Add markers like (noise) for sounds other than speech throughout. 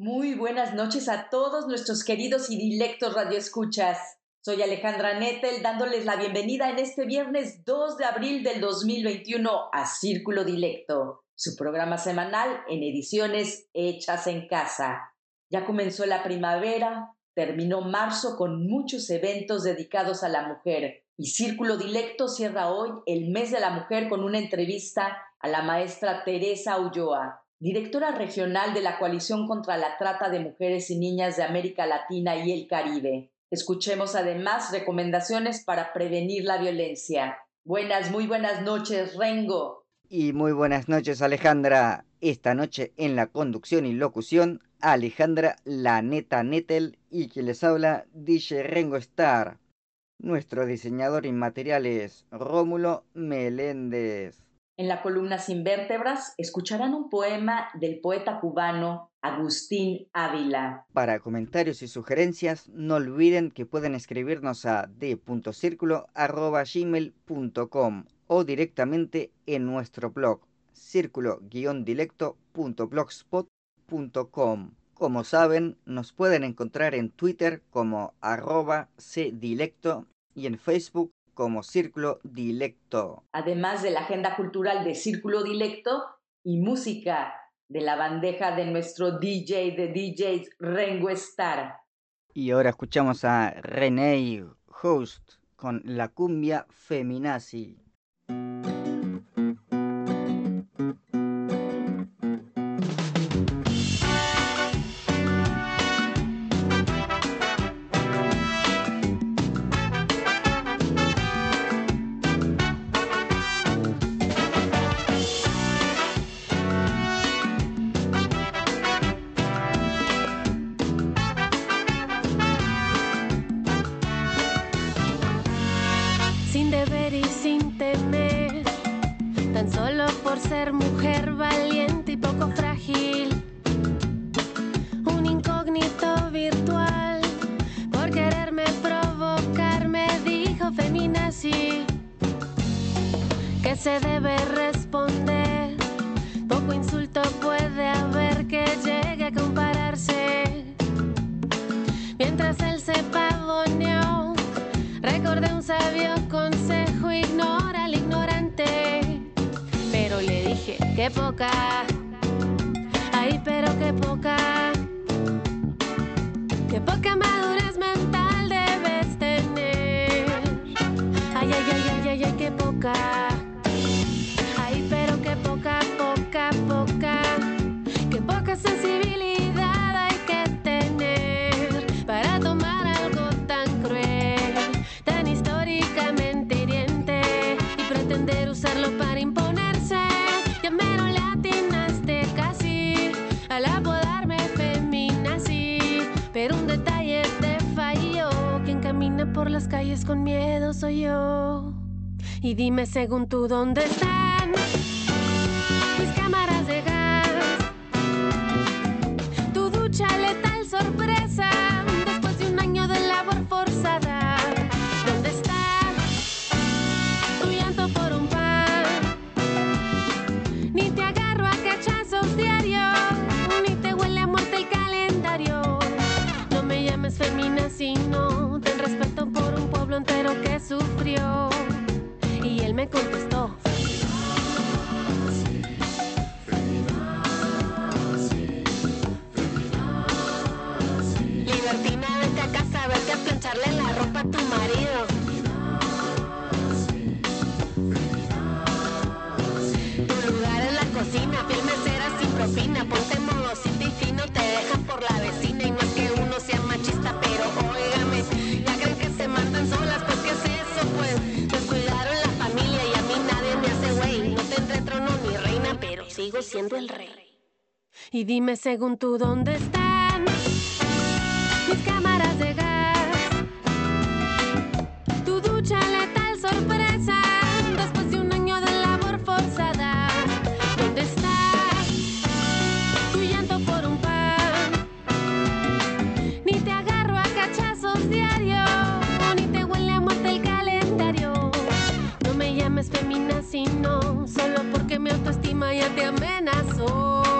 Muy buenas noches a todos nuestros queridos y dilectos radioescuchas. Soy Alejandra Nettel dándoles la bienvenida en este viernes 2 de abril del 2021 a Círculo Dilecto, su programa semanal en ediciones hechas en casa. Ya comenzó la primavera, terminó marzo con muchos eventos dedicados a la mujer y Círculo Dilecto cierra hoy el mes de la mujer con una entrevista a la maestra Teresa Ulloa, directora regional de la Coalición contra la Trata de Mujeres y Niñas de América Latina y el Caribe. Escuchemos además recomendaciones para prevenir la violencia. Buenas, muy buenas noches, Rengo. Y muy buenas noches, Alejandra. Esta noche en la conducción y locución, Alejandra La Neta Nettel y quien les habla, DJ Rengo Star. Nuestro diseñador inmaterial es Rómulo Meléndez. En la columna Sin Vértebras escucharán un poema del poeta cubano Agustín Ávila. Para comentarios y sugerencias, no olviden que pueden escribirnos a d.circulo.gmail.com o directamente en nuestro blog círculo-dilecto.blogspot.com. Como saben, nos pueden encontrar en Twitter como arroba cdilecto y en Facebook como Círculo Dilecto. Además de la agenda cultural de Círculo Dilecto y música de la bandeja de nuestro DJ de DJs Rengo Star. Y ahora escuchamos a René Host con la cumbia feminazi. Y dime según tú dónde están Y dime según tú dónde están mis cámaras de gas. Tu ducha letal sorpresa después de un año de labor forzada. ¿Dónde está tu llanto por un pan? Ni te agarro a cachazos diario, ni te huele a muerte el calendario. No me llames femina sino solo porque mi autoestima ya te amenazó.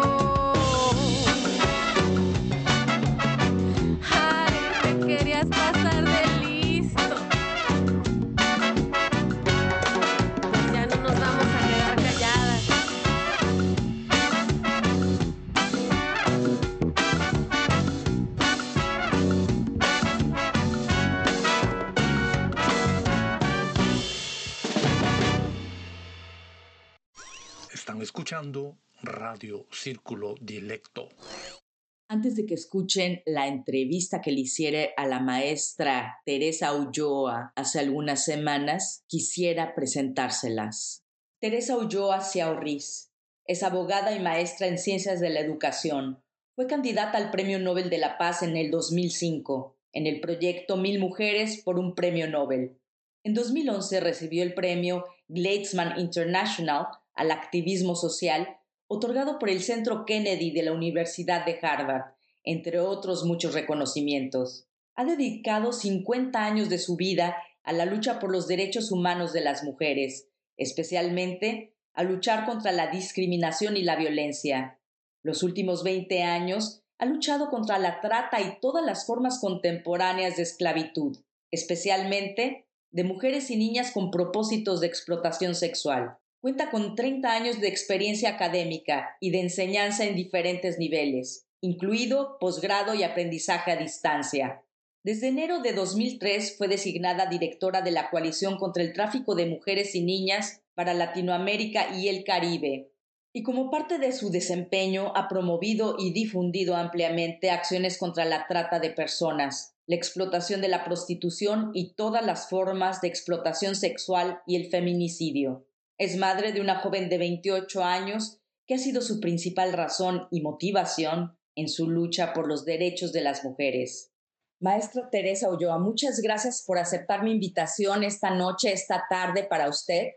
De que escuchen la entrevista que le hiciera a la maestra Teresa Ulloa hace algunas semanas, quisiera presentárselas. Teresa Ulloa Ciaurriz es abogada y maestra en ciencias de la educación. Fue candidata al Premio Nobel de la Paz en el 2005, en el proyecto Mil Mujeres por un Premio Nobel. En 2011 recibió el premio Gladesman International al activismo social otorgado por el Centro Kennedy de la Universidad de Harvard, entre otros muchos reconocimientos. Ha dedicado 50 años de su vida a la lucha por los derechos humanos de las mujeres, especialmente a luchar contra la discriminación y la violencia. Los últimos 20 años ha luchado contra la trata y todas las formas contemporáneas de esclavitud, especialmente de mujeres y niñas con propósitos de explotación sexual. Cuenta con 30 años de experiencia académica y de enseñanza en diferentes niveles, incluido posgrado y aprendizaje a distancia. Desde enero de 2003 fue designada directora de la Coalición contra el Tráfico de Mujeres y Niñas para Latinoamérica y el Caribe. Y como parte de su desempeño ha promovido y difundido ampliamente acciones contra la trata de personas, la explotación de la prostitución y todas las formas de explotación sexual y el feminicidio. Es madre de una joven de 28 años que ha sido su principal razón y motivación en su lucha por los derechos de las mujeres. Maestra Teresa Ulloa, muchas gracias por aceptar mi invitación esta noche, esta tarde para usted.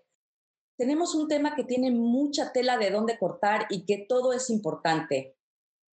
Tenemos un tema que tiene mucha tela de dónde cortar y que todo es importante.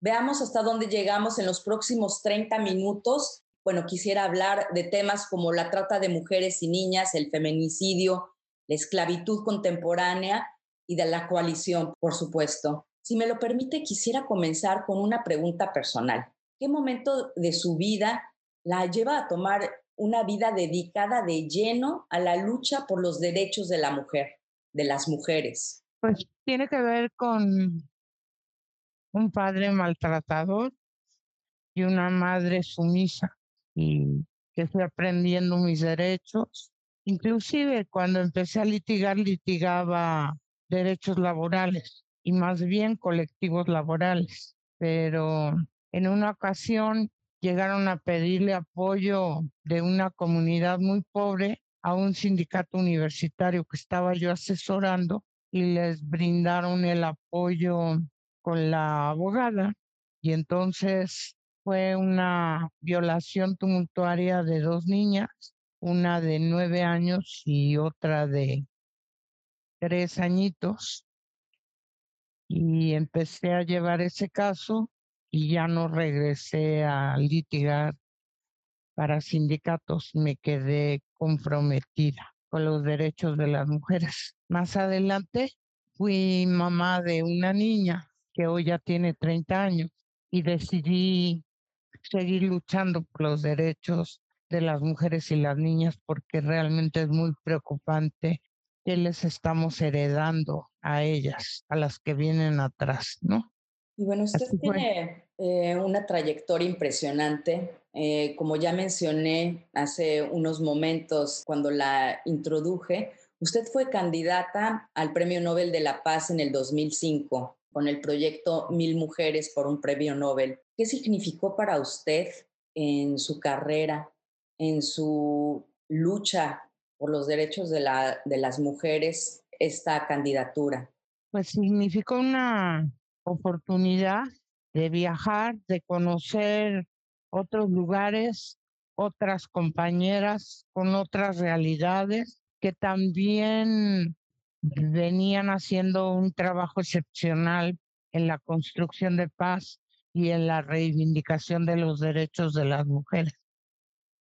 Veamos hasta dónde llegamos en los próximos 30 minutos. Bueno, quisiera hablar de temas como la trata de mujeres y niñas, el feminicidio, la esclavitud contemporánea y de la coalición, por supuesto. Si me lo permite, quisiera comenzar con una pregunta personal. ¿Qué momento de su vida la lleva a tomar una vida dedicada de lleno a la lucha por los derechos de la mujer, de las mujeres? Pues tiene que ver con un padre maltratador y una madre sumisa y que fui aprendiendo mis derechos. Inclusive cuando empecé a litigar, litigaba derechos laborales y más bien colectivos laborales. Pero en una ocasión llegaron a pedirle apoyo de una comunidad muy pobre a un sindicato universitario que estaba yo asesorando y les brindaron el apoyo con la abogada y entonces fue una violación tumultuaria de dos niñas, una de nueve años y otra de tres añitos. Y empecé a llevar ese caso y ya no regresé a litigar para sindicatos, me quedé comprometida con los derechos de las mujeres. (laughs) Más adelante fui mamá de una niña que hoy ya tiene 30 años y decidí seguir luchando por los derechos de las mujeres y las niñas porque realmente es muy preocupante que les estamos heredando a ellas, a las que vienen atrás, ¿no? Y bueno, usted Así tiene eh, una trayectoria impresionante. Eh, como ya mencioné hace unos momentos cuando la introduje, usted fue candidata al Premio Nobel de la Paz en el 2005 con el proyecto Mil Mujeres por un Premio Nobel. ¿Qué significó para usted en su carrera, en su lucha por los derechos de, la, de las mujeres esta candidatura? Pues significó una oportunidad de viajar, de conocer otros lugares, otras compañeras con otras realidades que también venían haciendo un trabajo excepcional en la construcción de paz y en la reivindicación de los derechos de las mujeres.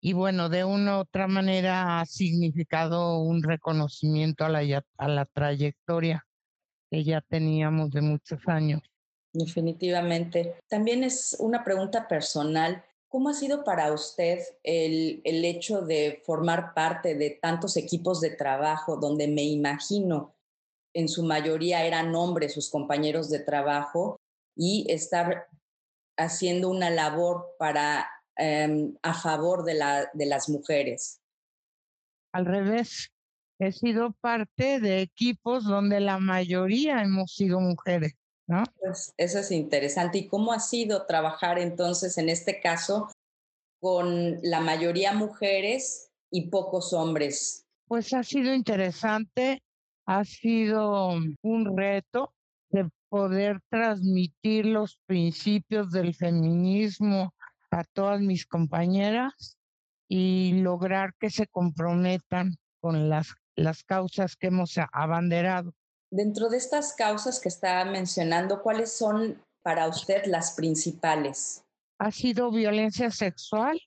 Y bueno, de una u otra manera ha significado un reconocimiento a la, a la trayectoria que ya teníamos de muchos años. Definitivamente. También es una pregunta personal. ¿Cómo ha sido para usted el, el hecho de formar parte de tantos equipos de trabajo donde me imagino en su mayoría eran hombres sus compañeros de trabajo y estar haciendo una labor para em, a favor de, la, de las mujeres? Al revés, he sido parte de equipos donde la mayoría hemos sido mujeres. ¿no? Pues eso es interesante. ¿Y cómo ha sido trabajar entonces en este caso con la mayoría mujeres y pocos hombres? Pues ha sido interesante, ha sido un reto de poder transmitir los principios del feminismo a todas mis compañeras y lograr que se comprometan con las, las causas que hemos abanderado. Dentro de estas causas que está mencionando, ¿cuáles son para usted las principales? Ha sido violencia sexual.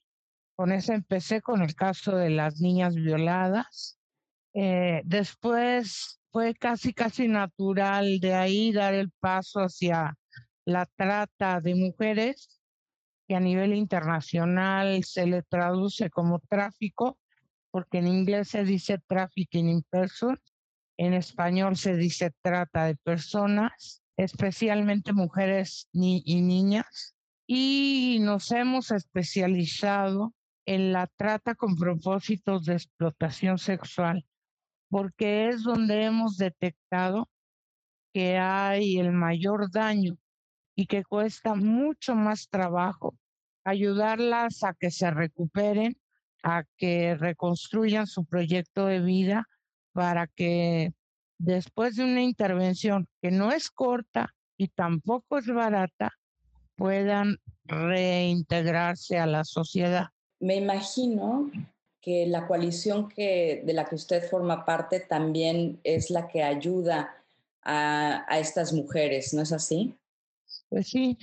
Con eso empecé con el caso de las niñas violadas. Eh, después fue casi, casi natural de ahí dar el paso hacia la trata de mujeres, que a nivel internacional se le traduce como tráfico, porque en inglés se dice trafficking in person en español se dice trata de personas, especialmente mujeres y niñas. Y nos hemos especializado en la trata con propósitos de explotación sexual, porque es donde hemos detectado que hay el mayor daño y que cuesta mucho más trabajo ayudarlas a que se recuperen, a que reconstruyan su proyecto de vida para que después de una intervención que no es corta y tampoco es barata, puedan reintegrarse a la sociedad. Me imagino que la coalición que, de la que usted forma parte también es la que ayuda a, a estas mujeres, ¿no es así? Pues sí,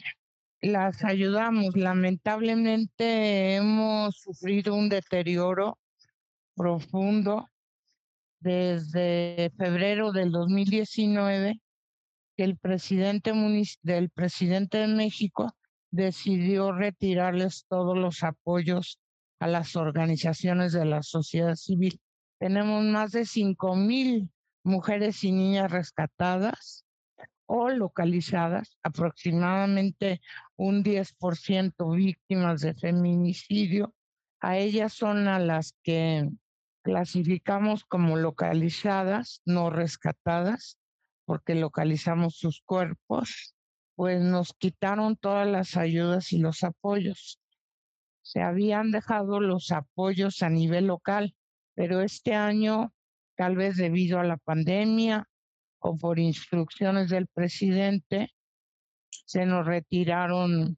las ayudamos. Lamentablemente hemos sufrido un deterioro profundo desde febrero del 2019 que el presidente del presidente de México decidió retirarles todos los apoyos a las organizaciones de la sociedad civil. Tenemos más de 5 mil mujeres y niñas rescatadas o localizadas, aproximadamente un 10% víctimas de feminicidio. A ellas son a las que clasificamos como localizadas, no rescatadas, porque localizamos sus cuerpos, pues nos quitaron todas las ayudas y los apoyos. Se habían dejado los apoyos a nivel local, pero este año, tal vez debido a la pandemia o por instrucciones del presidente, se nos retiraron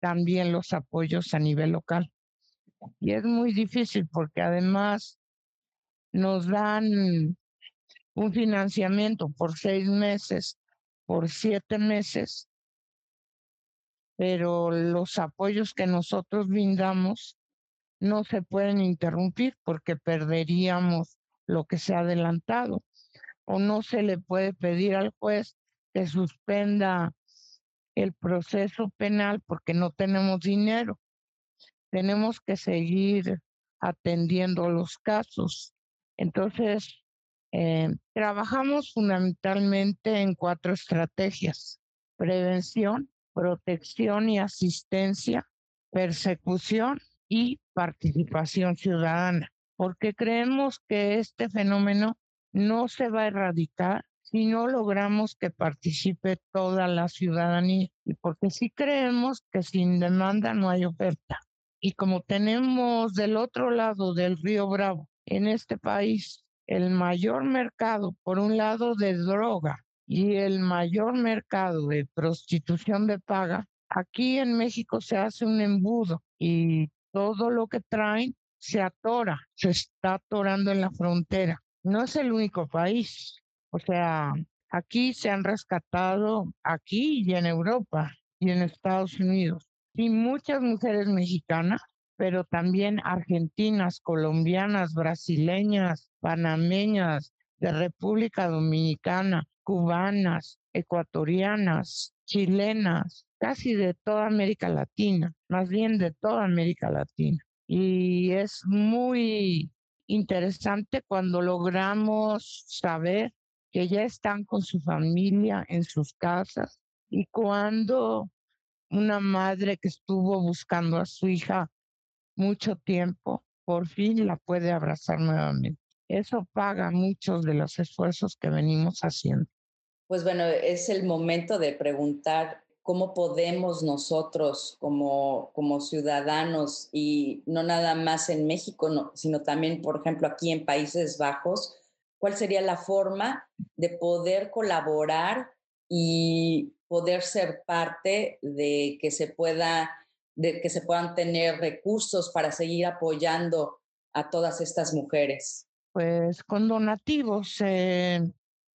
también los apoyos a nivel local. Y es muy difícil porque además nos dan un financiamiento por seis meses, por siete meses, pero los apoyos que nosotros brindamos no se pueden interrumpir porque perderíamos lo que se ha adelantado o no se le puede pedir al juez que suspenda el proceso penal porque no tenemos dinero. Tenemos que seguir atendiendo los casos. Entonces, eh, trabajamos fundamentalmente en cuatro estrategias. Prevención, protección y asistencia, persecución y participación ciudadana, porque creemos que este fenómeno no se va a erradicar si no logramos que participe toda la ciudadanía y porque sí creemos que sin demanda no hay oferta. Y como tenemos del otro lado del río Bravo en este país el mayor mercado, por un lado, de droga y el mayor mercado de prostitución de paga, aquí en México se hace un embudo y todo lo que traen se atora, se está atorando en la frontera. No es el único país. O sea, aquí se han rescatado, aquí y en Europa y en Estados Unidos. Y muchas mujeres mexicanas, pero también argentinas, colombianas, brasileñas, panameñas, de República Dominicana, cubanas, ecuatorianas, chilenas, casi de toda América Latina, más bien de toda América Latina. Y es muy interesante cuando logramos saber que ya están con su familia en sus casas y cuando una madre que estuvo buscando a su hija mucho tiempo, por fin la puede abrazar nuevamente. Eso paga muchos de los esfuerzos que venimos haciendo. Pues bueno, es el momento de preguntar cómo podemos nosotros como, como ciudadanos y no nada más en México, sino también, por ejemplo, aquí en Países Bajos, cuál sería la forma de poder colaborar y poder ser parte de que se pueda de que se puedan tener recursos para seguir apoyando a todas estas mujeres. Pues con donativos, eh,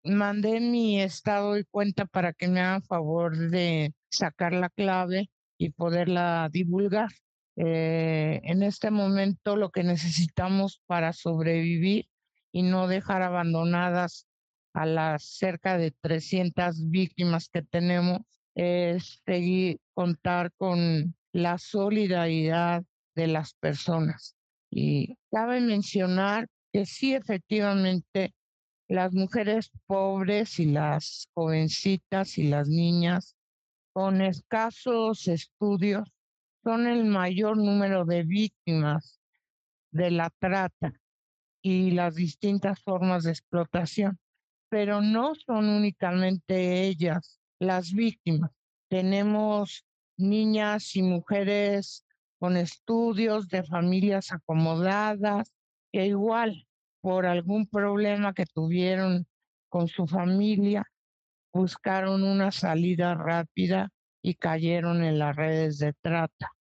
mandé mi estado y cuenta para que me hagan favor de sacar la clave y poderla divulgar. Eh, en este momento lo que necesitamos para sobrevivir y no dejar abandonadas a las cerca de 300 víctimas que tenemos es seguir contar con la solidaridad de las personas. Y cabe mencionar que sí, efectivamente, las mujeres pobres y las jovencitas y las niñas con escasos estudios son el mayor número de víctimas de la trata y las distintas formas de explotación. Pero no son únicamente ellas las víctimas. Tenemos niñas y mujeres con estudios de familias acomodadas que igual por algún problema que tuvieron con su familia buscaron una salida rápida y cayeron en las redes de trata.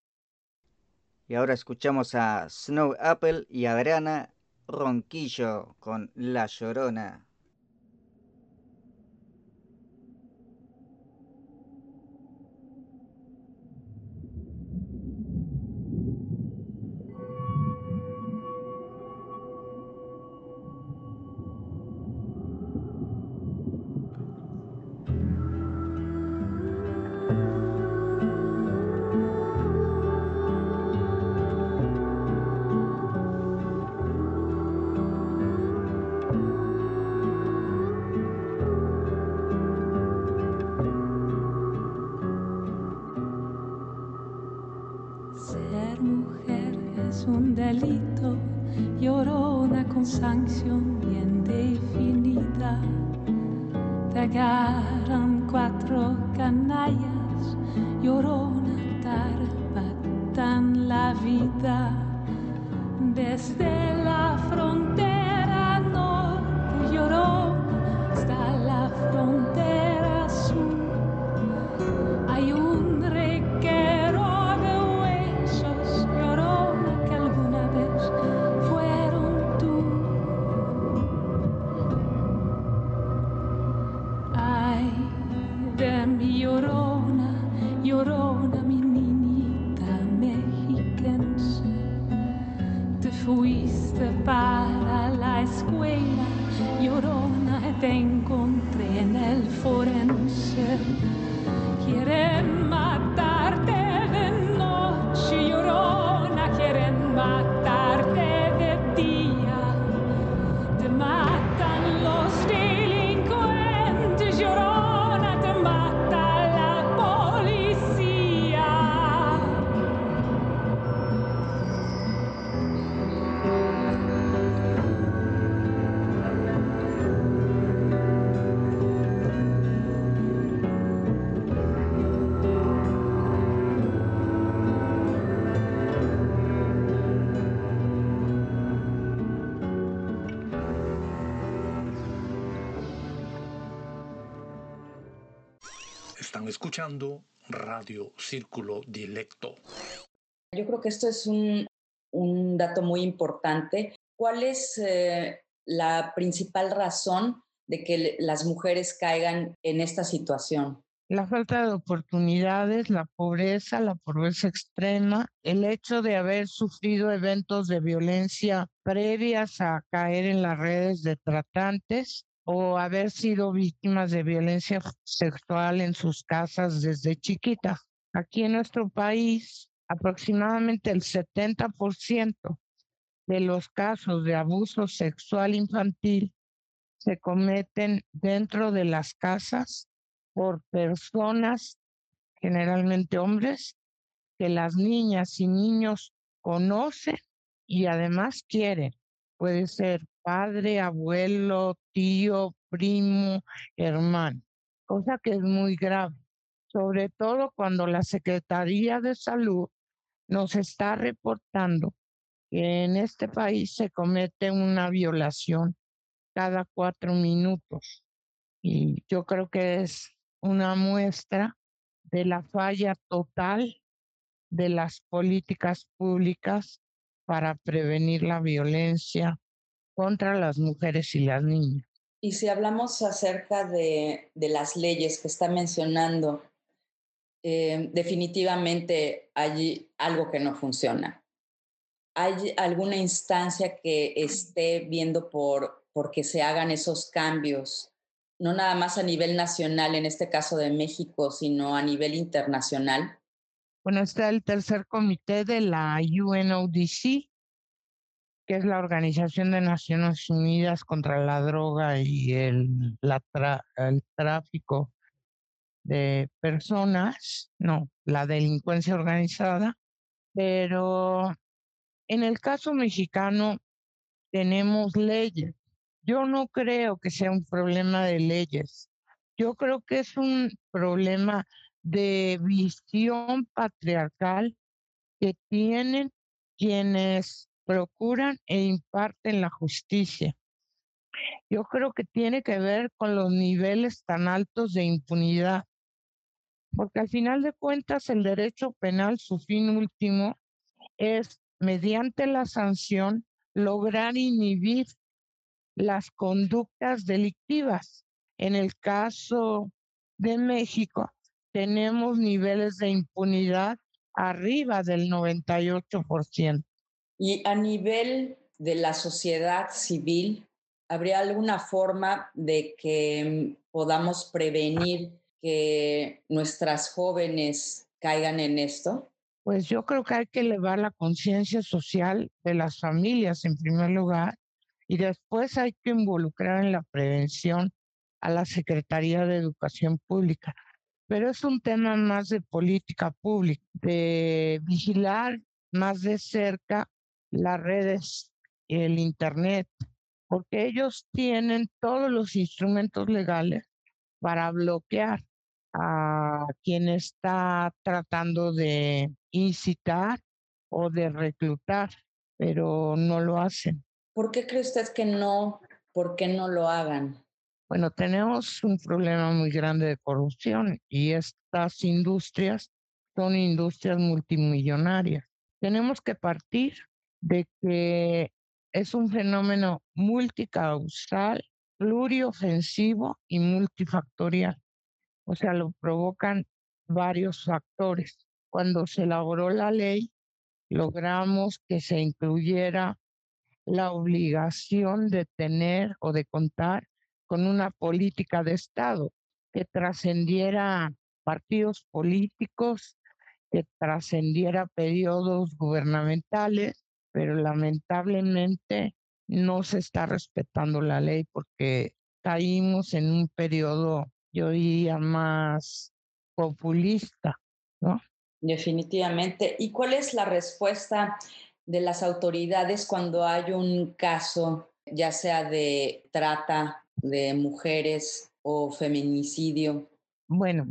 Y ahora escuchamos a Snow Apple y Adriana Ronquillo con La Llorona. Están escuchando Radio Círculo Dilecto. Yo creo que esto es un, un dato muy importante. ¿Cuál es eh, la principal razón de que las mujeres caigan en esta situación? La falta de oportunidades, la pobreza, la pobreza extrema, el hecho de haber sufrido eventos de violencia previas a caer en las redes de tratantes o haber sido víctimas de violencia sexual en sus casas desde chiquitas. Aquí en nuestro país, aproximadamente el 70% de los casos de abuso sexual infantil se cometen dentro de las casas por personas, generalmente hombres, que las niñas y niños conocen y además quieren. Puede ser padre, abuelo, tío, primo, hermano, cosa que es muy grave, sobre todo cuando la Secretaría de Salud nos está reportando que en este país se comete una violación cada cuatro minutos. Y yo creo que es una muestra de la falla total de las políticas públicas para prevenir la violencia contra las mujeres y las niñas. Y si hablamos acerca de, las leyes que está mencionando, eh, definitivamente hay algo que no funciona. ¿Hay alguna instancia que esté viendo por, por se hagan esos cambios, no nada más a nivel nacional, en este caso de México, sino a nivel internacional? Bueno, está el tercer comité de la UNODC, que es la Organización de Naciones Unidas contra la Droga y el, el tráfico de personas, no, la delincuencia organizada, pero en el caso mexicano tenemos leyes. Yo no creo que sea un problema de leyes. Yo creo que es un problema de visión patriarcal que tienen quienes procuran e imparten la justicia. Yo creo que tiene que ver con los niveles tan altos de impunidad, porque al final de cuentas el derecho penal, su fin último, es mediante la sanción lograr inhibir las conductas delictivas. En el caso de México, tenemos niveles de impunidad arriba del 98%. Y a nivel de la sociedad civil, ¿habría alguna forma de que podamos prevenir que nuestras jóvenes caigan en esto? Pues yo creo que hay que elevar la conciencia social de las familias en primer lugar y después hay que involucrar en la prevención a la Secretaría de Educación Pública. Pero es un tema más de política pública, de vigilar más de cerca las redes, el Internet, porque ellos tienen todos los instrumentos legales para bloquear a quien está tratando de incitar o de reclutar, pero no lo hacen. ¿Por qué cree usted que no? ¿Por qué no lo hagan? Bueno, tenemos un problema muy grande de corrupción y estas industrias son industrias multimillonarias. Tenemos que partir de que es un fenómeno multicausal, pluriofensivo y multifactorial. O sea, lo provocan varios factores. Cuando se elaboró la ley, logramos que se incluyera la obligación de tener o de contar con una política de Estado que trascendiera partidos políticos, que trascendiera periodos gubernamentales, pero lamentablemente no se está respetando la ley porque caímos en un periodo yo diría, más populista, ¿no? Definitivamente. ¿Y cuál es la respuesta de las autoridades cuando hay un caso, ya sea de trata de mujeres o feminicidio? Bueno,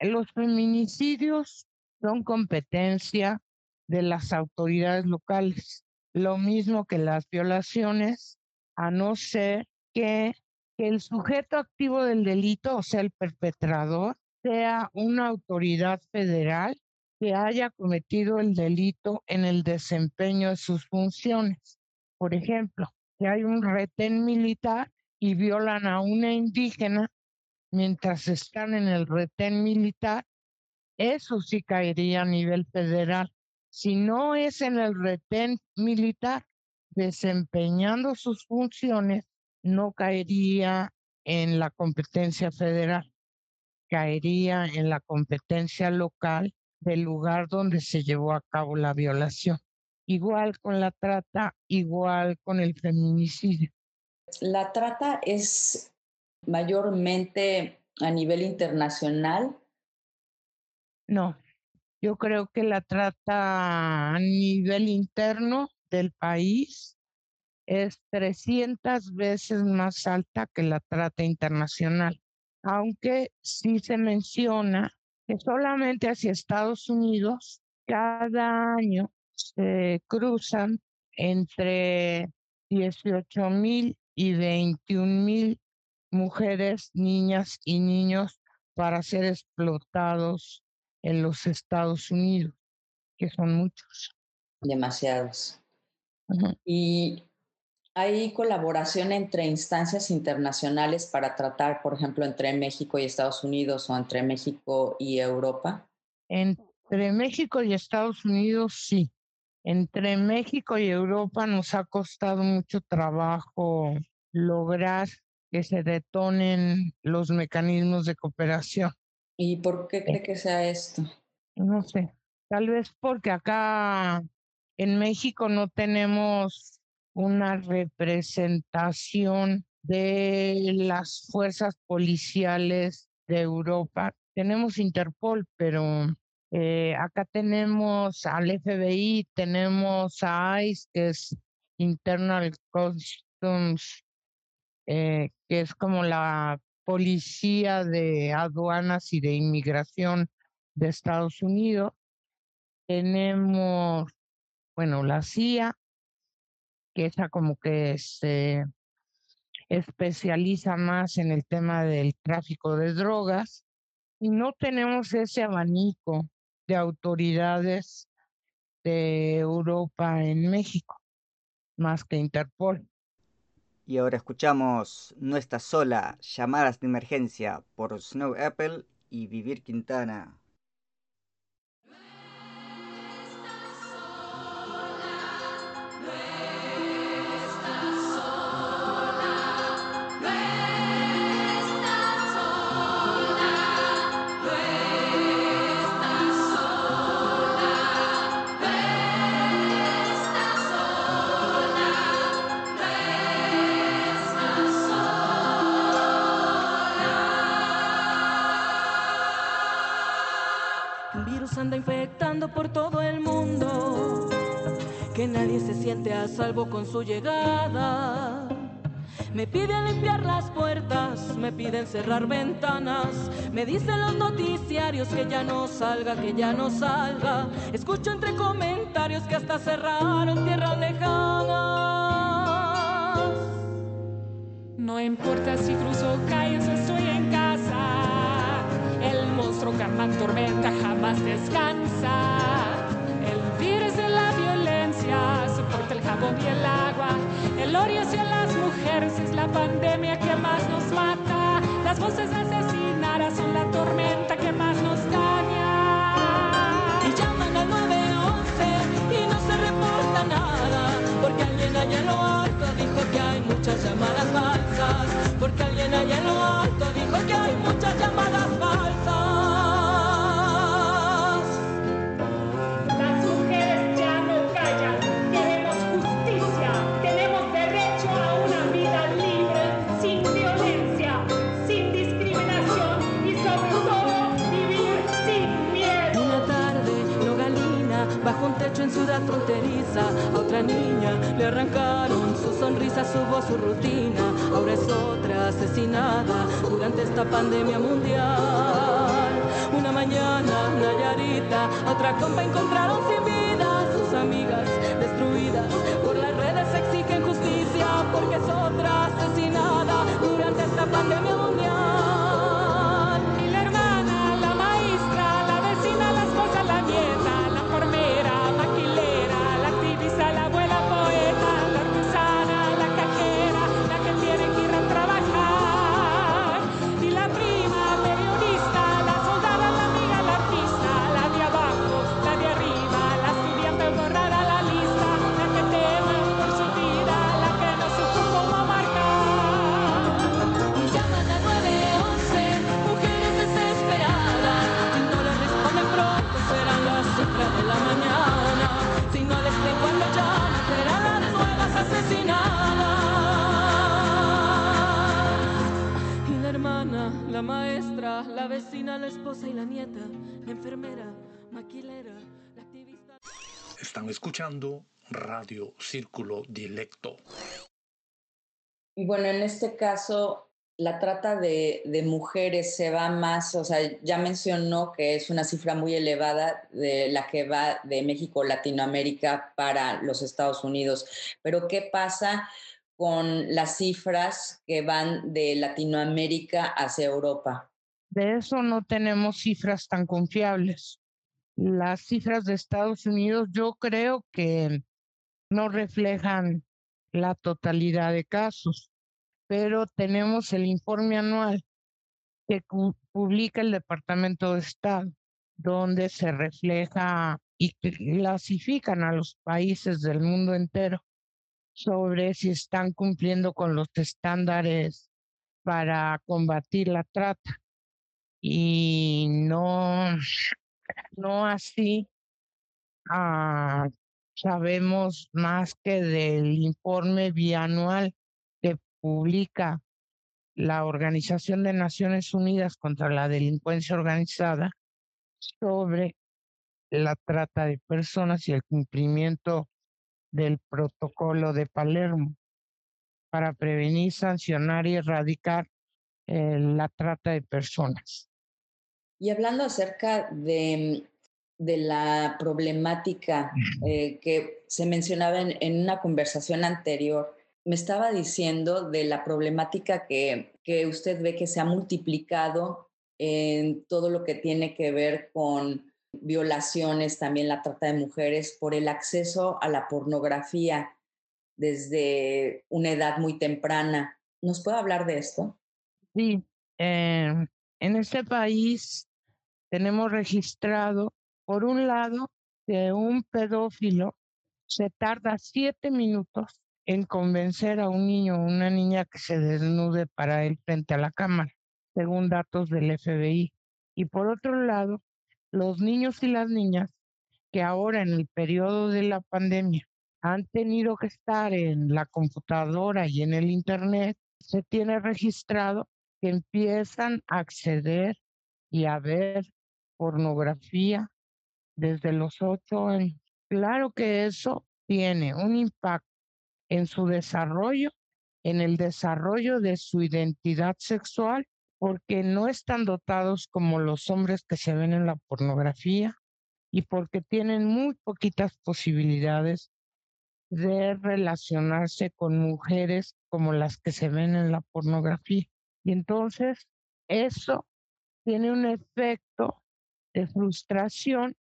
los feminicidios son competencia de las autoridades locales, lo mismo que las violaciones, a no ser que que el sujeto activo del delito, o sea, el perpetrador, sea una autoridad federal que haya cometido el delito en el desempeño de sus funciones. Por ejemplo, que hay un retén militar y violan a una indígena mientras están en el retén militar, eso sí caería a nivel federal. Si no es en el retén militar desempeñando sus funciones, no caería en la competencia federal, caería en la competencia local del lugar donde se llevó a cabo la violación. Igual con la trata, igual con el feminicidio. La trata es mayormente a nivel internacional. No, yo creo que la trata a nivel interno del país es 300 veces más alta que la trata internacional, aunque sí se menciona que solamente hacia Estados Unidos cada año se cruzan entre 18 mil y 21 mil mujeres, niñas y niños para ser explotados en los Estados Unidos, que son muchos. Demasiados. Y ¿Hay colaboración entre instancias internacionales para tratar, por ejemplo, entre México y Estados Unidos o entre México y Europa? Entre México y Estados Unidos, sí. Entre México y Europa nos ha costado mucho trabajo lograr que se detonen los mecanismos de cooperación. ¿Y por qué cree que sea esto? No sé, tal vez porque acá en México no tenemos una representación de las fuerzas policiales de Europa. Tenemos Interpol, pero eh, acá tenemos al FBI, tenemos a ICE, que es Internal Customs, eh, que es como la policía de aduanas y de inmigración de Estados Unidos. Tenemos, bueno, la CIA, que esa como que se especializa más en el tema del tráfico de drogas y no tenemos ese abanico de autoridades de Europa en México, más que Interpol. Y ahora escuchamos No estás sola, llamadas de emergencia por Snow Apple y Vivir Quintana. Infectando por todo el mundo, que nadie se siente a salvo con su llegada. Me piden limpiar las puertas, me piden cerrar ventanas, me dicen los noticiarios que ya no salga, que ya no salga. Escucho entre comentarios que hasta cerraron tierras lejanas. No importa si cruzo calles estoy en casa que tormenta jamás descansa. El virus de la violencia soporta el jabón y el agua. El odio hacia las mujeres es la pandemia que más nos mata. Las voces asesinadas son la tormenta que más nos daña. Y llaman al 911 y no se reporta nada. Porque alguien allá en lo alto dijo que hay muchas llamadas falsas. Porque alguien allá en lo alto dijo que hay muchas en ciudad fronteriza. A otra niña le arrancaron su sonrisa, su voz, su rutina. Ahora es otra asesinada durante esta pandemia mundial. Una mañana, Nayarita, otra compa encontraron sin vida. Sus amigas destruidas por las redes exigen justicia porque es otra asesinada durante esta pandemia mundial. Abuela, la esposa y la nieta, la enfermera, maquilera, la activista. Están escuchando Radio Círculo Directo. Y bueno, en este caso, la trata de, de, mujeres se va más, o sea, ya mencionó que es una cifra muy elevada de la que va de México, Latinoamérica para los Estados Unidos. Pero ¿qué pasa con las cifras que van de Latinoamérica hacia Europa? De eso no tenemos cifras tan confiables. Las cifras de Estados Unidos yo creo que no reflejan la totalidad de casos pero tenemos el informe anual que publica el Departamento de Estado, donde se refleja y clasifican a los países del mundo entero sobre si están cumpliendo con los estándares para combatir la trata. Y no, no así ah, sabemos más que del informe bianual publica la Organización de Naciones Unidas contra la Delincuencia Organizada sobre la trata de personas y el cumplimiento del protocolo de Palermo para prevenir, sancionar y erradicar eh, la trata de personas. Y hablando acerca de, de la problemática eh, que se mencionaba en, en una conversación anterior, me estaba diciendo de la problemática que, que usted ve que se ha multiplicado en todo lo que tiene que ver con violaciones, también la trata de mujeres, por el acceso a la pornografía desde una edad muy temprana. ¿Nos puede hablar de esto? Sí, eh, en este país tenemos registrado, por un lado, que un pedófilo se tarda siete minutos en convencer a un niño o una niña que se desnude para él frente a la cámara, según datos del FBI. Y por otro lado, los niños y las niñas que ahora en el periodo de la pandemia han tenido que estar en la computadora y en el Internet, se tiene registrado que empiezan a acceder y a ver pornografía desde los ocho años. Claro que eso tiene un impacto en su desarrollo, en el desarrollo de su identidad sexual, porque no están dotados como los hombres que se ven en la pornografía y porque tienen muy poquitas posibilidades de relacionarse con mujeres como las que se ven en la pornografía. Y entonces eso tiene un efecto de frustración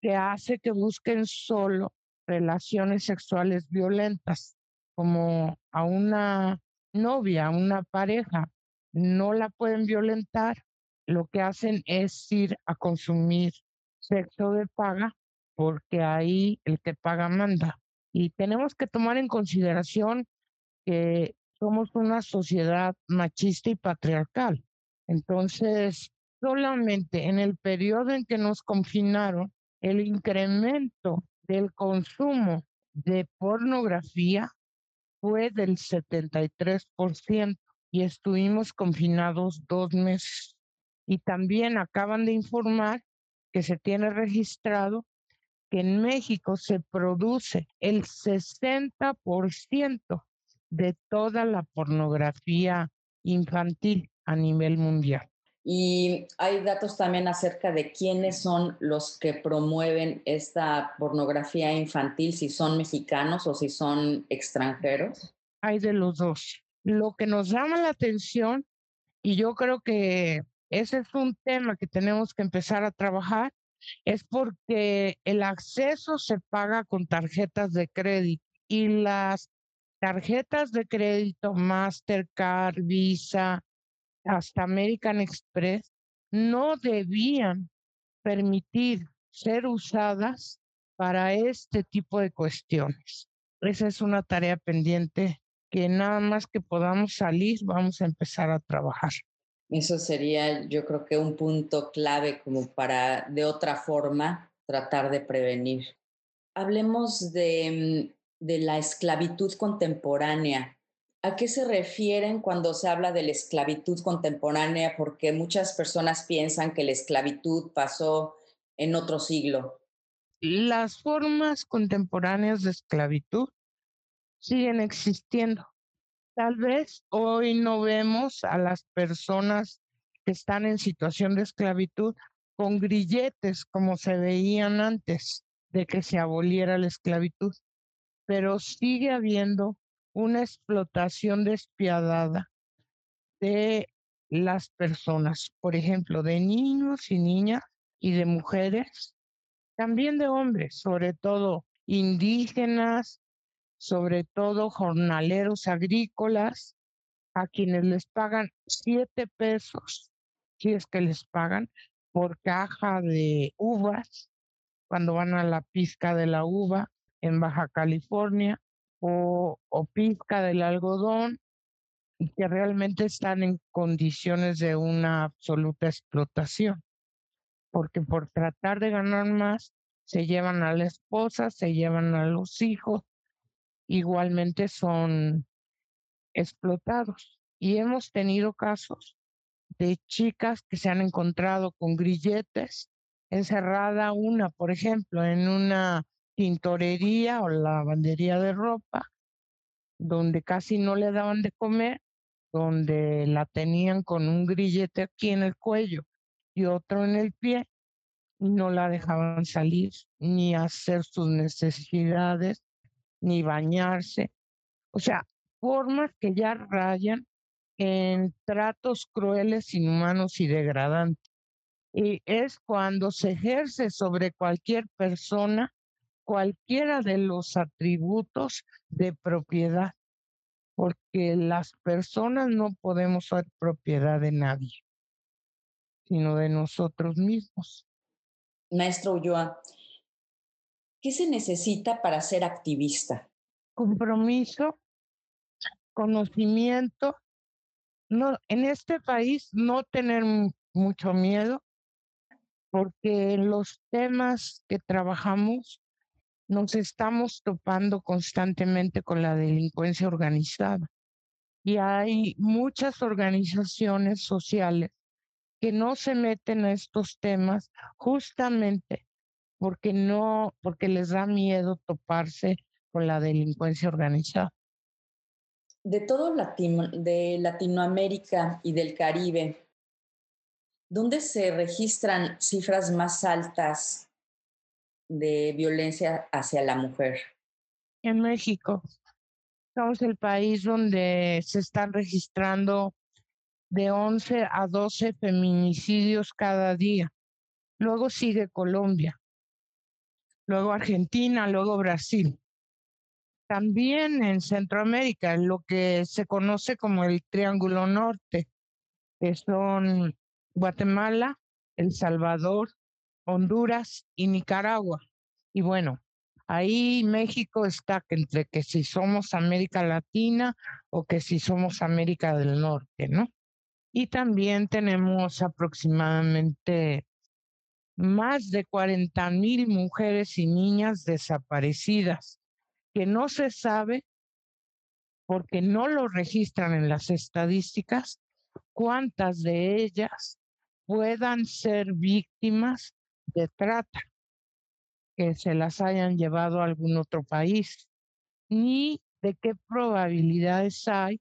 que hace que busquen solo relaciones sexuales violentas, como a una novia, a una pareja, no la pueden violentar, lo que hacen es ir a consumir sexo de paga, porque ahí el que paga manda. Y tenemos que tomar en consideración que somos una sociedad machista y patriarcal. Entonces, solamente en el periodo en que nos confinaron, el incremento del consumo de pornografía fue del 73% y estuvimos confinados dos meses. Y también acaban de informar que se tiene registrado que en México se produce el 60% de toda la pornografía infantil a nivel mundial. Y hay datos también acerca de quiénes son los que promueven esta pornografía infantil, si son mexicanos o si son extranjeros. Hay de los dos. Lo que nos llama la atención, y yo creo que ese es un tema que tenemos que empezar a trabajar, es porque el acceso se paga con tarjetas de crédito y las tarjetas de crédito Mastercard, Visa, hasta American Express no debían permitir ser usadas para este tipo de cuestiones. Esa es una tarea pendiente que nada más que podamos salir, vamos a empezar a trabajar. Eso sería, yo creo que un punto clave como para, de otra forma, tratar de prevenir. Hablemos de, de la esclavitud contemporánea ¿A qué se refieren cuando se habla de la esclavitud contemporánea? Porque muchas personas piensan que la esclavitud pasó en otro siglo. Las formas contemporáneas de esclavitud siguen existiendo. Tal vez hoy no vemos a las personas que están en situación de esclavitud con grilletes como se veían antes de que se aboliera la esclavitud, pero sigue habiendo una explotación despiadada de las personas, por ejemplo, de niños y niñas y de mujeres, también de hombres, sobre todo indígenas, sobre todo jornaleros agrícolas, a quienes les pagan siete pesos, si es que les pagan, por caja de uvas, cuando van a la pizca de la uva en Baja California, o, o pizca del algodón y que realmente están en condiciones de una absoluta explotación, porque por tratar de ganar más, se llevan a la esposa, se llevan a los hijos, igualmente son explotados. Y hemos tenido casos de chicas que se han encontrado con grilletes, encerrada una, por ejemplo, en una tintorería o lavandería de ropa, donde casi no le daban de comer, donde la tenían con un grillete aquí en el cuello y otro en el pie, y no la dejaban salir ni hacer sus necesidades, ni bañarse. O sea, formas que ya rayan en tratos crueles, inhumanos y degradantes. Y es cuando se ejerce sobre cualquier persona cualquiera de los atributos de propiedad, porque las personas no podemos ser propiedad de nadie, sino de nosotros mismos. Maestro Ulloa, ¿qué se necesita para ser activista? Compromiso, conocimiento, no, en este país no tener mucho miedo, porque los temas que trabajamos nos estamos topando constantemente con la delincuencia organizada. Y hay muchas organizaciones sociales que no se meten a estos temas justamente porque no, porque les da miedo toparse con la delincuencia organizada. De todo Latino, de Latinoamérica y del Caribe, ¿dónde se registran cifras más altas de violencia hacia la mujer? En México. Somos el país donde se están registrando de 11 a 12 feminicidios cada día. Luego sigue Colombia, luego Argentina, luego Brasil. También en Centroamérica, lo que se conoce como el Triángulo Norte, que son Guatemala, El Salvador, Honduras y Nicaragua. Y bueno, ahí México está entre que si somos América Latina o que si somos América del Norte, ¿no? Y también tenemos aproximadamente más de 40 mil mujeres y niñas desaparecidas que no se sabe porque no lo registran en las estadísticas cuántas de ellas puedan ser víctimas de trata que se las hayan llevado a algún otro país, ni de qué probabilidades hay,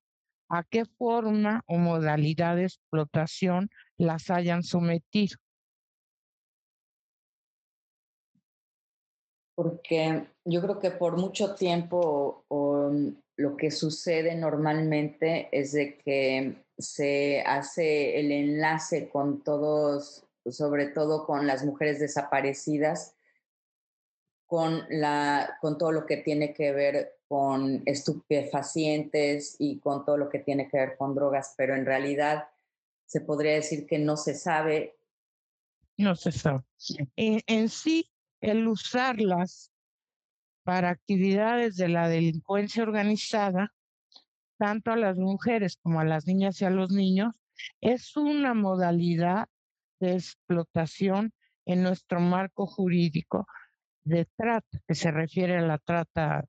a qué forma o modalidad de explotación las hayan sometido. Porque yo creo que por mucho tiempo o, lo que sucede normalmente es de que se hace el enlace con todos sobre todo con las mujeres desaparecidas, con, la, con todo lo que tiene que ver con estupefacientes y con todo lo que tiene que ver con drogas, pero en realidad se podría decir que no se sabe. No se sabe. En, en sí, el usarlas para actividades de la delincuencia organizada, tanto a las mujeres como a las niñas y a los niños, es una modalidad de explotación en nuestro marco jurídico de trata, que se refiere a la trata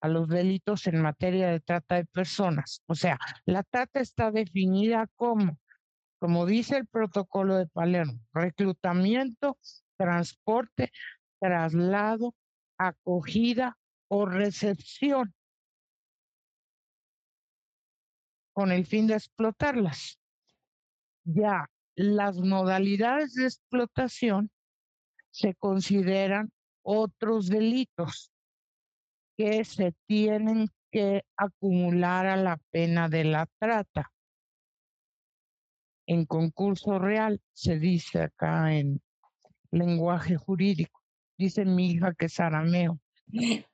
a los delitos en materia de trata de personas. O sea, la trata está definida como, como dice el protocolo de Palermo, reclutamiento, transporte, traslado, acogida o recepción con el fin de explotarlas. Ya las modalidades de explotación se consideran otros delitos que se tienen que acumular a la pena de la trata. En concurso real se dice acá en lenguaje jurídico, dice mi hija que es arameo. (laughs)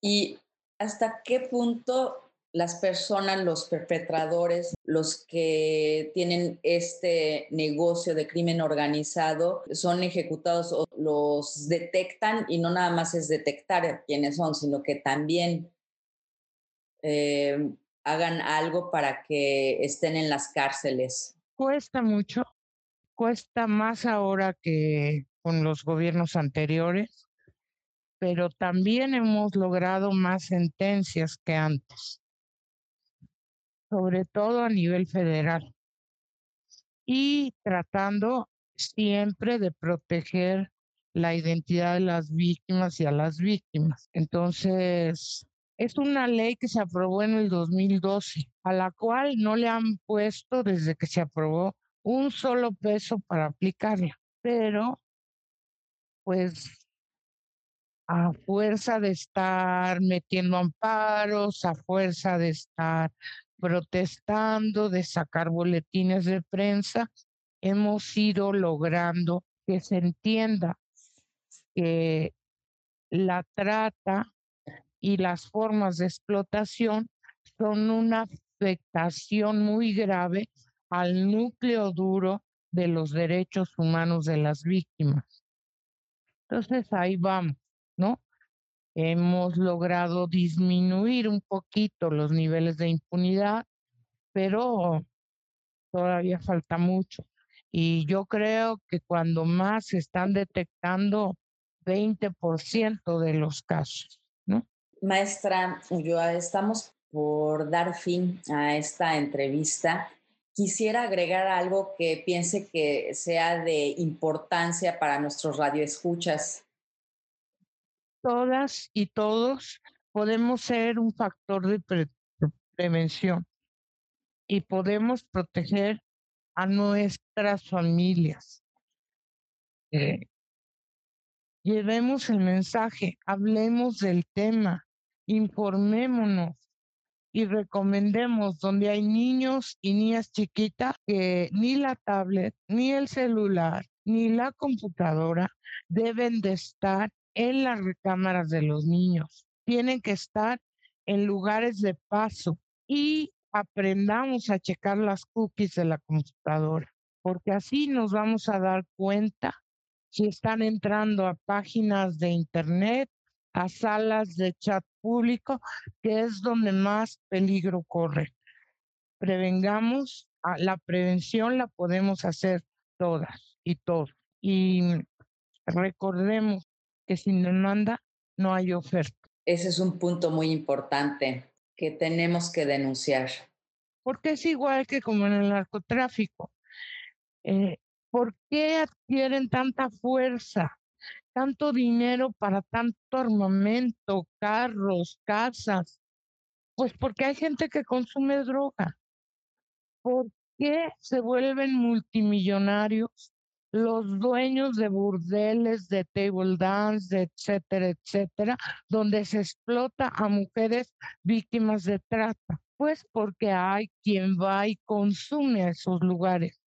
¿Y hasta qué punto las personas, los perpetradores, los que tienen este negocio de crimen organizado, son ejecutados o los detectan y no nada más es detectar quiénes son, sino que también eh, hagan algo para que estén en las cárceles. Cuesta mucho, cuesta más ahora que con los gobiernos anteriores, pero también hemos logrado más sentencias que antes sobre todo a nivel federal, y tratando siempre de proteger la identidad de las víctimas y a las víctimas. Entonces, es una ley que se aprobó en el 2012, a la cual no le han puesto desde que se aprobó un solo peso para aplicarla, pero pues a fuerza de estar metiendo amparos, a fuerza de estar protestando, de sacar boletines de prensa, hemos ido logrando que se entienda que la trata y las formas de explotación son una afectación muy grave al núcleo duro de los derechos humanos de las víctimas. Entonces ahí vamos, ¿no? Hemos logrado disminuir un poquito los niveles de impunidad, pero todavía falta mucho. Y yo creo que cuando más se están detectando 20% de los casos. Maestra Ulloa, estamos por dar fin a esta entrevista. Quisiera agregar algo que piense que sea de importancia para nuestros radioescuchas todas y todos podemos ser un factor de prevención y podemos proteger a nuestras familias. Eh, llevemos el mensaje, hablemos del tema, informémonos y recomendemos donde hay niños y niñas chiquitas que ni la tablet, ni el celular, ni la computadora deben de estar en las recámaras de los niños. Tienen que estar en lugares de paso y aprendamos a checar las cookies de la computadora, porque así nos vamos a dar cuenta si están entrando a páginas de internet, a salas de chat público, que es donde más peligro corre. Prevengamos, la prevención la podemos hacer todas y todos. Y recordemos que sin demanda no hay oferta. Ese es un punto muy importante que tenemos que denunciar. Porque es igual que como en el narcotráfico. Eh, ¿Por qué adquieren tanta fuerza, tanto dinero para tanto armamento, carros, casas? Pues porque hay gente que consume droga. ¿Por qué se vuelven multimillonarios los dueños de burdeles, de table dance, etcétera, etcétera, donde se explota a mujeres víctimas de trata. Pues porque hay quien va y consume a esos lugares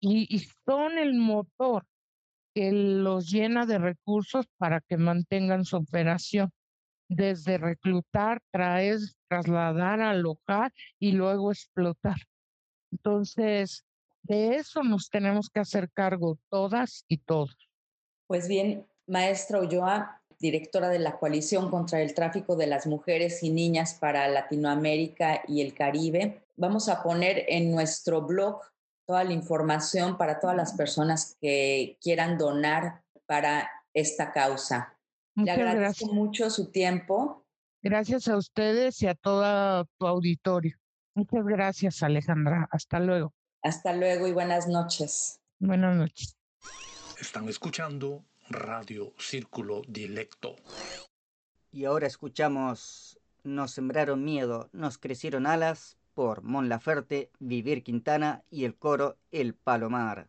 y, y son el motor que los llena de recursos para que mantengan su operación, desde reclutar, traer, trasladar, alojar y luego explotar. Entonces, de eso nos tenemos que hacer cargo todas y todos. Pues bien, maestra Ulloa, directora de la Coalición contra el Tráfico de las Mujeres y Niñas para Latinoamérica y el Caribe, vamos a poner en nuestro blog toda la información para todas las personas que quieran donar para esta causa. Le agradezco mucho su tiempo Gracias a ustedes y a todo tu auditorio. Muchas gracias, Alejandra. Hasta luego. Hasta luego y buenas noches. Buenas noches. Están escuchando Radio Círculo Dilecto. Y ahora escuchamos Nos sembraron miedo, nos crecieron alas por Mon Laferte, Vivir Quintana y el coro El Palomar.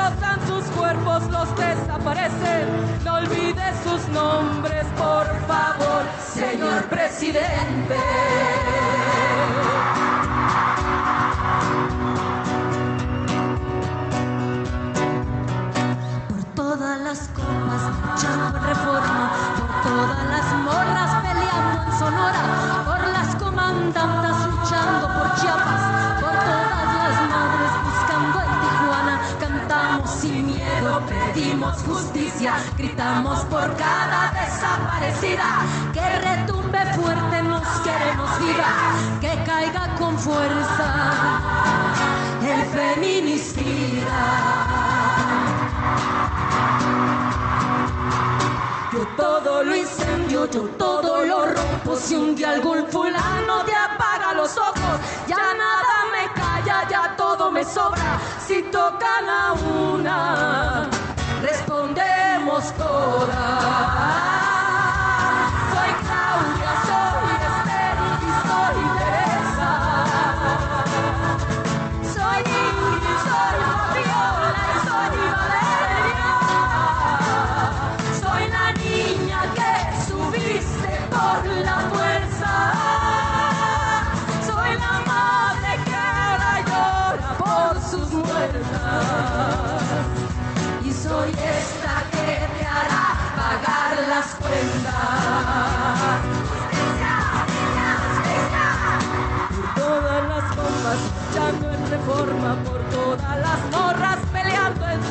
destrozan sus cuerpos, los desaparecen. No olvides sus nombres, por favor, señor presidente. Por todas las copas, luchando reforma, por todas las morras peleando en Sonora, por las comandantas luchando por Chiapas, sin miedo, pedimos justicia, gritamos por cada desaparecida, que retumbe fuerte, nos queremos viva, que caiga con fuerza el feminicida. Yo todo lo incendio, yo todo lo rompo. Si un día algún fulano te apaga los ojos, ya nada me sobra. Si tocan a una, respondemos todas. Soy Claudia, soy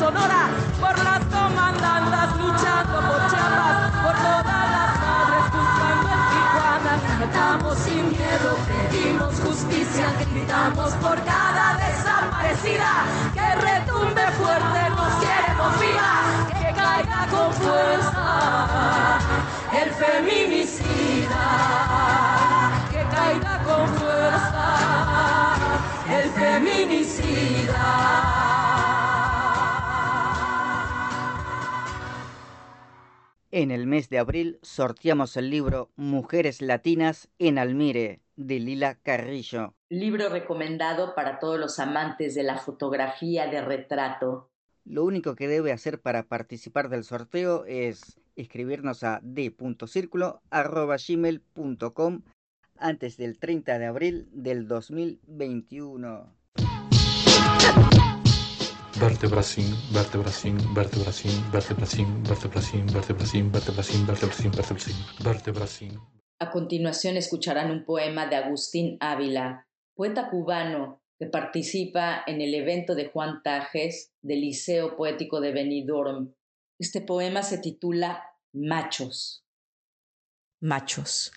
Por las comandantas luchando por Chiapas, por todas las madres buscando en Tijuana, cantamos sin miedo, pedimos justicia, gritamos por cada desaparecida, que retumbe fuerte, nos queremos viva, que caiga con fuerza el feminicida En el mes de abril sorteamos el libro Mujeres Latinas en Almire de Lila Carrillo. Libro recomendado para todos los amantes de la fotografía de retrato. Lo único que debe hacer para participar del sorteo es escribirnos a d.circulo.gmail.com antes del 30 de abril del 2021. Vertebracín, vertebracín, vertebracín, vertebracín, vertebracín, vertebracín, vertebracín, vertebracín, vertebracín, vertebracín. A continuación escucharán un poema de Agustín Ávila, poeta cubano que participa en el evento de Juan Tajes del Liceo Poético de Benidorm. Este poema se titula Machos. Machos.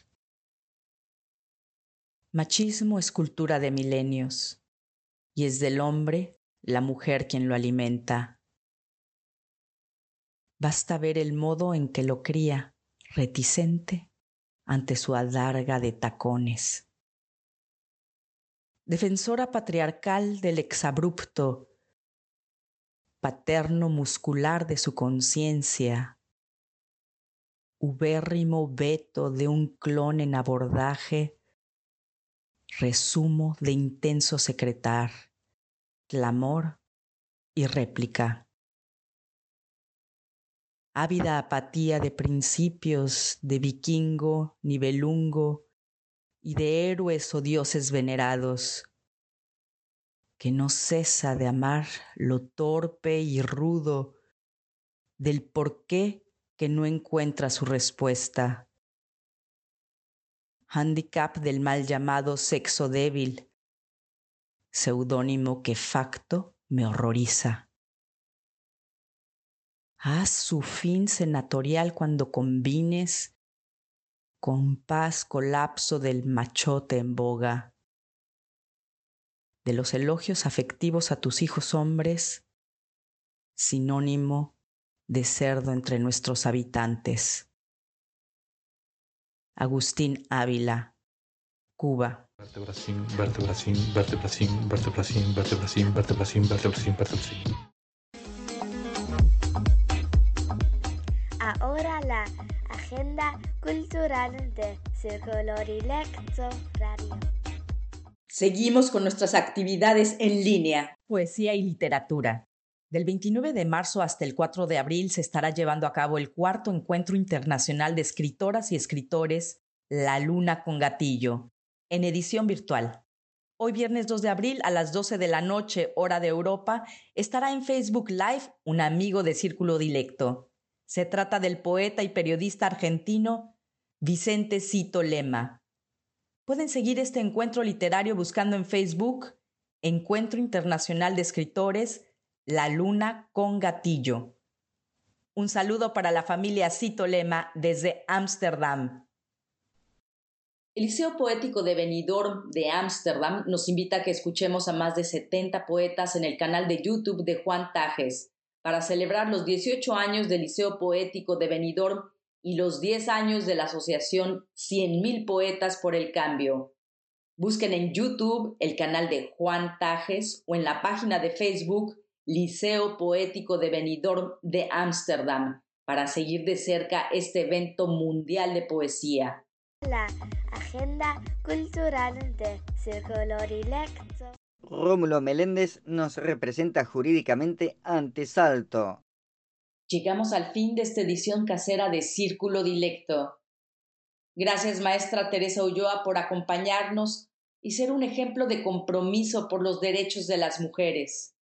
Machismo es cultura de milenios y es del hombre la mujer quien lo alimenta. Basta ver el modo en que lo cría, reticente ante su adarga de tacones. Defensora patriarcal del exabrupto, paterno muscular de su conciencia, ubérrimo veto de un clon en abordaje, resumo de intenso secretar, clamor y réplica. Ávida apatía de principios de vikingo, nivelungo y de héroes o dioses venerados, que no cesa de amar lo torpe y rudo del por qué que no encuentra su respuesta. Handicap del mal llamado sexo débil, seudónimo que facto me horroriza. Haz su fin senatorial cuando combines con paz colapso del machote en boga. De los elogios afectivos a tus hijos hombres, sinónimo de cerdo entre nuestros habitantes. Agustín Ávila, Cuba. Ahora la agenda cultural de Círculo Directo Radio. Seguimos con nuestras actividades en línea. Poesía y literatura. Del 29 de marzo hasta el 4 de abril se estará llevando a cabo el cuarto encuentro internacional de escritoras y escritores La Luna con Gatillo, en edición virtual. Hoy viernes 2 de abril a las 12 de la noche, hora de Europa, estará en Facebook Live un amigo de Círculo Dilecto. Se trata del poeta y periodista argentino Vicente Cito Lema. Pueden seguir este encuentro literario buscando en Facebook Encuentro Internacional de Escritores la luna con gatillo. Un saludo para la familia Cito Lema desde Ámsterdam. El Liceo Poético de Benidorm de Ámsterdam nos invita a que escuchemos a más de 70 poetas en el canal de YouTube de Juan Tajes para celebrar los 18 años del Liceo Poético de Benidorm y los 10 años de la asociación 100.000 Poetas por el Cambio. Busquen en YouTube el canal de Juan Tajes o en la página de Facebook Liceo Poético de Benidorm de Ámsterdam para seguir de cerca este evento mundial de poesía. La agenda cultural de Círculo Dilecto. Rómulo Meléndez nos representa jurídicamente ante Salto. Llegamos al fin de esta edición casera de Círculo Dilecto. Gracias, maestra Teresa Ulloa, por acompañarnos y ser un ejemplo de compromiso por los derechos de las mujeres.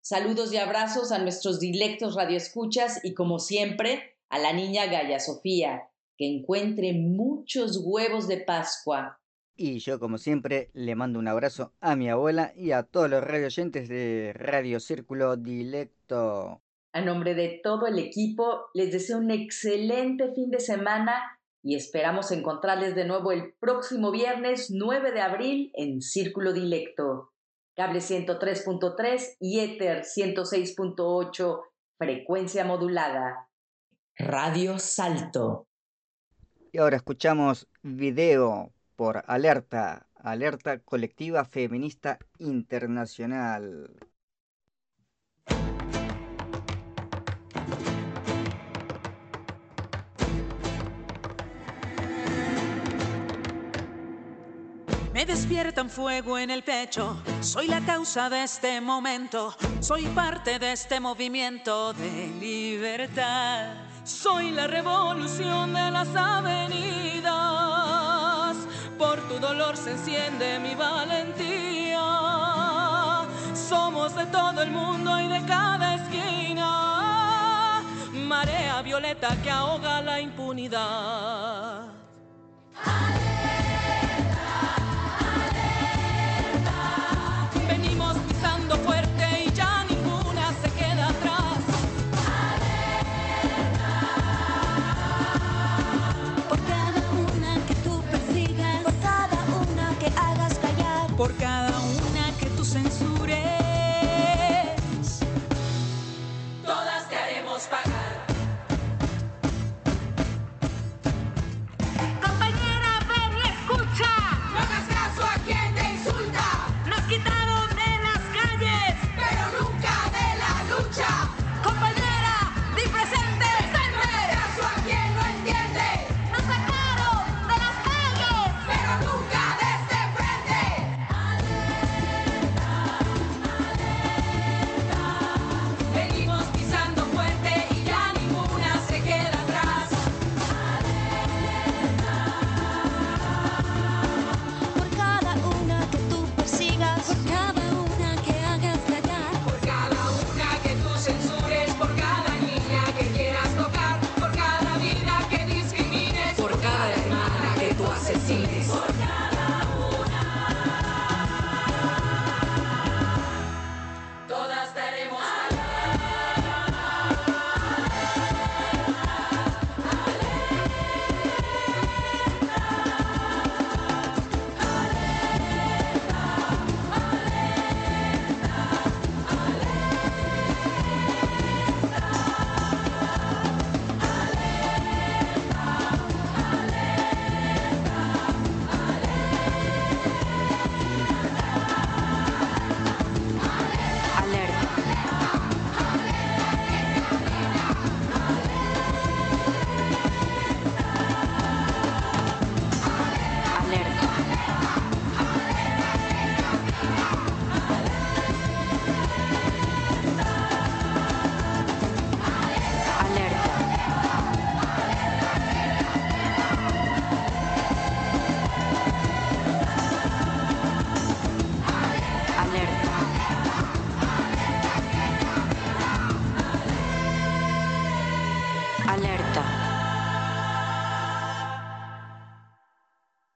Saludos y abrazos a nuestros dilectos radioescuchas y como siempre a la niña Gaya Sofía, que encuentre muchos huevos de Pascua. Y yo como siempre le mando un abrazo a mi abuela y a todos los radioyentes de Radio Círculo Dilecto. A nombre de todo el equipo, les deseo un excelente fin de semana y esperamos encontrarles de nuevo el próximo viernes 9 de abril en Círculo Dilecto cable 103.3 y Ether 106.8, frecuencia modulada. Radio Salto. Y ahora escuchamos video por Alerta, Alerta Colectiva Feminista Internacional. Me despierta un fuego en el pecho, soy la causa de este momento, soy parte de este movimiento de libertad. Soy la revolución de las avenidas, por tu dolor se enciende mi valentía. Somos de todo el mundo y de cada esquina, marea violeta que ahoga la impunidad. por cada uno.